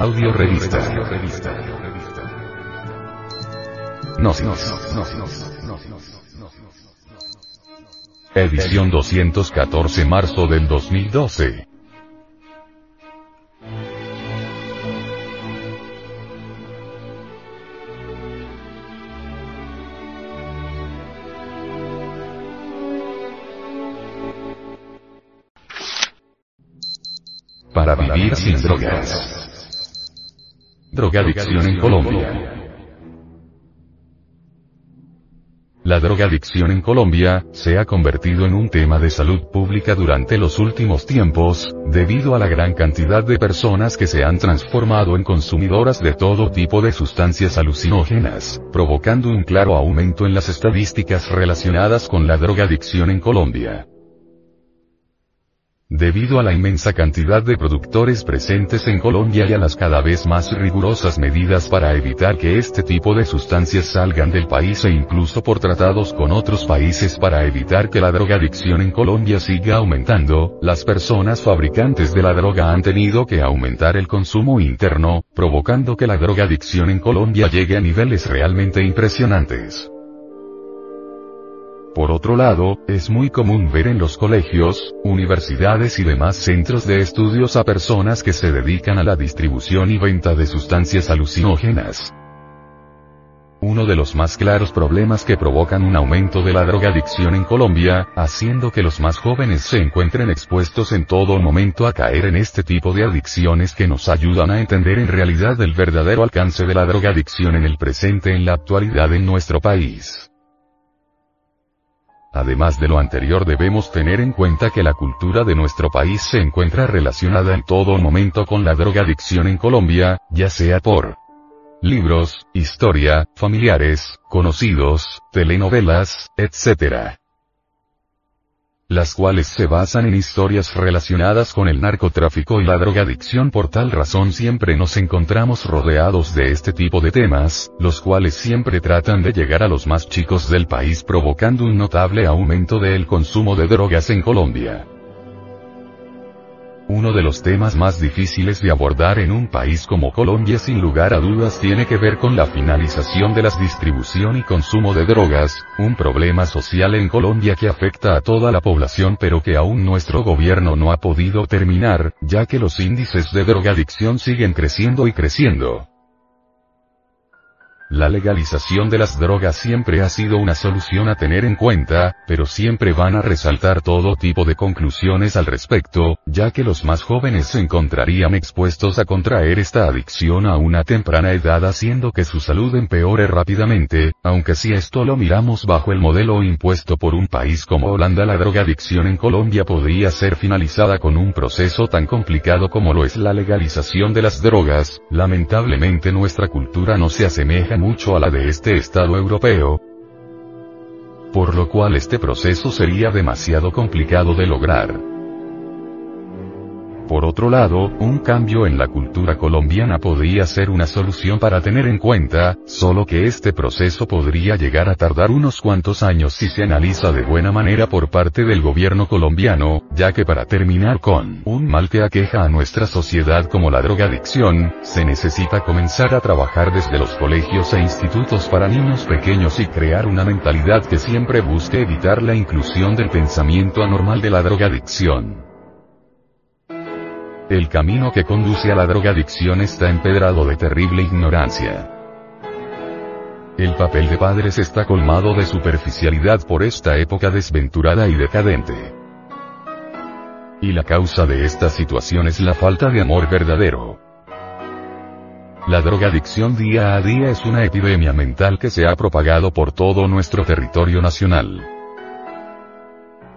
Audio revista. Gnosis. Edición 214 marzo del 2012. Para vivir sin drogas. Drogadicción en Colombia. La drogadicción en Colombia, se ha convertido en un tema de salud pública durante los últimos tiempos, debido a la gran cantidad de personas que se han transformado en consumidoras de todo tipo de sustancias alucinógenas, provocando un claro aumento en las estadísticas relacionadas con la drogadicción en Colombia. Debido a la inmensa cantidad de productores presentes en Colombia y a las cada vez más rigurosas medidas para evitar que este tipo de sustancias salgan del país e incluso por tratados con otros países para evitar que la drogadicción en Colombia siga aumentando, las personas fabricantes de la droga han tenido que aumentar el consumo interno, provocando que la drogadicción en Colombia llegue a niveles realmente impresionantes. Por otro lado, es muy común ver en los colegios, universidades y demás centros de estudios a personas que se dedican a la distribución y venta de sustancias alucinógenas. Uno de los más claros problemas que provocan un aumento de la drogadicción en Colombia, haciendo que los más jóvenes se encuentren expuestos en todo momento a caer en este tipo de adicciones que nos ayudan a entender en realidad el verdadero alcance de la drogadicción en el presente en la actualidad en nuestro país. Además de lo anterior debemos tener en cuenta que la cultura de nuestro país se encuentra relacionada en todo momento con la drogadicción en Colombia, ya sea por libros, historia, familiares, conocidos, telenovelas, etc las cuales se basan en historias relacionadas con el narcotráfico y la drogadicción. Por tal razón siempre nos encontramos rodeados de este tipo de temas, los cuales siempre tratan de llegar a los más chicos del país provocando un notable aumento del consumo de drogas en Colombia. Uno de los temas más difíciles de abordar en un país como Colombia sin lugar a dudas tiene que ver con la finalización de la distribución y consumo de drogas, un problema social en Colombia que afecta a toda la población pero que aún nuestro gobierno no ha podido terminar, ya que los índices de drogadicción siguen creciendo y creciendo. La legalización de las drogas siempre ha sido una solución a tener en cuenta, pero siempre van a resaltar todo tipo de conclusiones al respecto, ya que los más jóvenes se encontrarían expuestos a contraer esta adicción a una temprana edad haciendo que su salud empeore rápidamente, aunque si esto lo miramos bajo el modelo impuesto por un país como Holanda la drogadicción en Colombia podría ser finalizada con un proceso tan complicado como lo es la legalización de las drogas, lamentablemente nuestra cultura no se asemeja mucho a la de este Estado europeo, por lo cual este proceso sería demasiado complicado de lograr. Por otro lado, un cambio en la cultura colombiana podría ser una solución para tener en cuenta, solo que este proceso podría llegar a tardar unos cuantos años si se analiza de buena manera por parte del gobierno colombiano, ya que para terminar con un mal que aqueja a nuestra sociedad como la drogadicción, se necesita comenzar a trabajar desde los colegios e institutos para niños pequeños y crear una mentalidad que siempre busque evitar la inclusión del pensamiento anormal de la drogadicción. El camino que conduce a la drogadicción está empedrado de terrible ignorancia. El papel de padres está colmado de superficialidad por esta época desventurada y decadente. Y la causa de esta situación es la falta de amor verdadero. La drogadicción día a día es una epidemia mental que se ha propagado por todo nuestro territorio nacional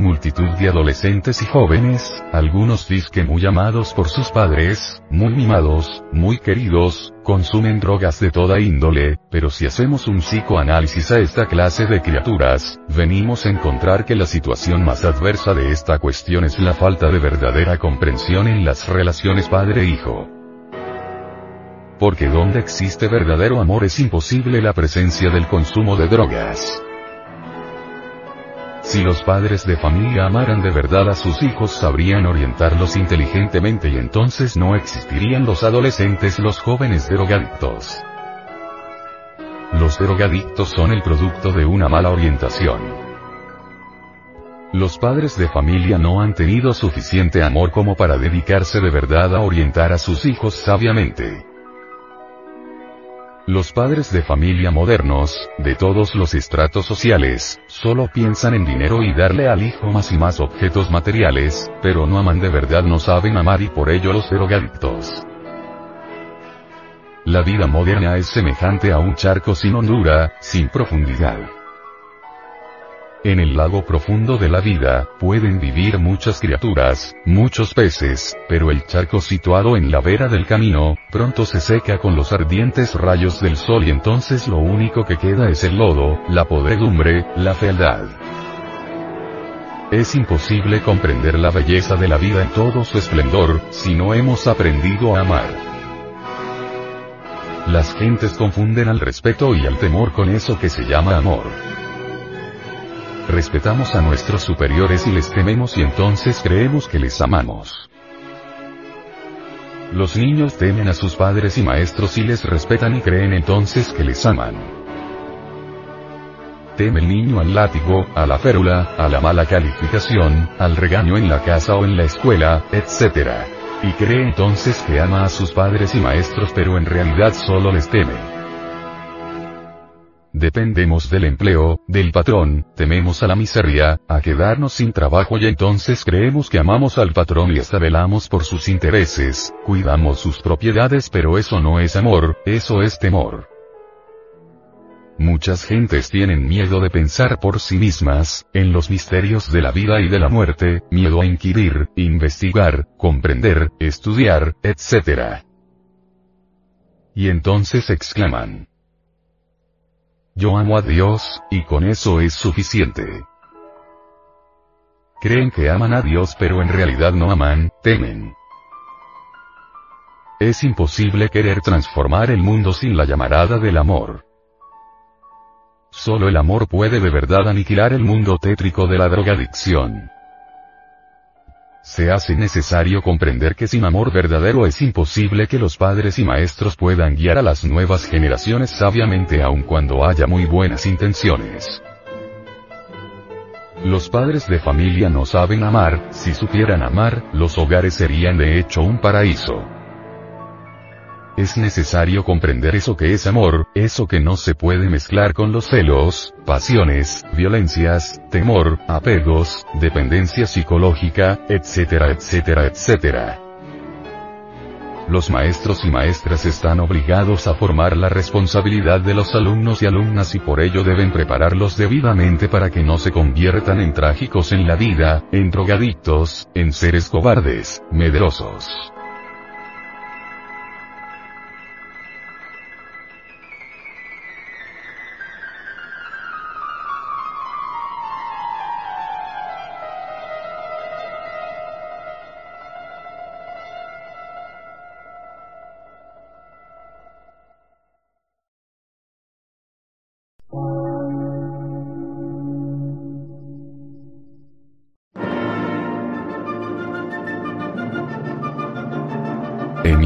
multitud de adolescentes y jóvenes, algunos disque muy amados por sus padres, muy mimados, muy queridos, consumen drogas de toda índole, pero si hacemos un psicoanálisis a esta clase de criaturas, venimos a encontrar que la situación más adversa de esta cuestión es la falta de verdadera comprensión en las relaciones padre-hijo. Porque donde existe verdadero amor es imposible la presencia del consumo de drogas. Si los padres de familia amaran de verdad a sus hijos sabrían orientarlos inteligentemente y entonces no existirían los adolescentes, los jóvenes drogadictos. Los drogadictos son el producto de una mala orientación. Los padres de familia no han tenido suficiente amor como para dedicarse de verdad a orientar a sus hijos sabiamente. Los padres de familia modernos, de todos los estratos sociales, solo piensan en dinero y darle al hijo más y más objetos materiales, pero no aman de verdad, no saben amar y por ello los drogadictos. La vida moderna es semejante a un charco sin hondura, sin profundidad. En el lago profundo de la vida, pueden vivir muchas criaturas, muchos peces, pero el charco situado en la vera del camino, pronto se seca con los ardientes rayos del sol y entonces lo único que queda es el lodo, la podredumbre, la fealdad. Es imposible comprender la belleza de la vida en todo su esplendor, si no hemos aprendido a amar. Las gentes confunden al respeto y al temor con eso que se llama amor. Respetamos a nuestros superiores y les tememos y entonces creemos que les amamos. Los niños temen a sus padres y maestros y les respetan y creen entonces que les aman. Teme el niño al látigo, a la férula, a la mala calificación, al regaño en la casa o en la escuela, etc. Y cree entonces que ama a sus padres y maestros pero en realidad solo les teme. Dependemos del empleo, del patrón, tememos a la miseria, a quedarnos sin trabajo y entonces creemos que amamos al patrón y hasta velamos por sus intereses, cuidamos sus propiedades pero eso no es amor, eso es temor. Muchas gentes tienen miedo de pensar por sí mismas, en los misterios de la vida y de la muerte, miedo a inquirir, investigar, comprender, estudiar, etc. Y entonces exclaman, yo amo a Dios, y con eso es suficiente. Creen que aman a Dios pero en realidad no aman, temen. Es imposible querer transformar el mundo sin la llamarada del amor. Solo el amor puede de verdad aniquilar el mundo tétrico de la drogadicción. Se hace necesario comprender que sin amor verdadero es imposible que los padres y maestros puedan guiar a las nuevas generaciones sabiamente aun cuando haya muy buenas intenciones. Los padres de familia no saben amar, si supieran amar, los hogares serían de hecho un paraíso. Es necesario comprender eso que es amor, eso que no se puede mezclar con los celos, pasiones, violencias, temor, apegos, dependencia psicológica, etcétera, etcétera, etcétera. Los maestros y maestras están obligados a formar la responsabilidad de los alumnos y alumnas y por ello deben prepararlos debidamente para que no se conviertan en trágicos en la vida, en drogadictos, en seres cobardes, medrosos.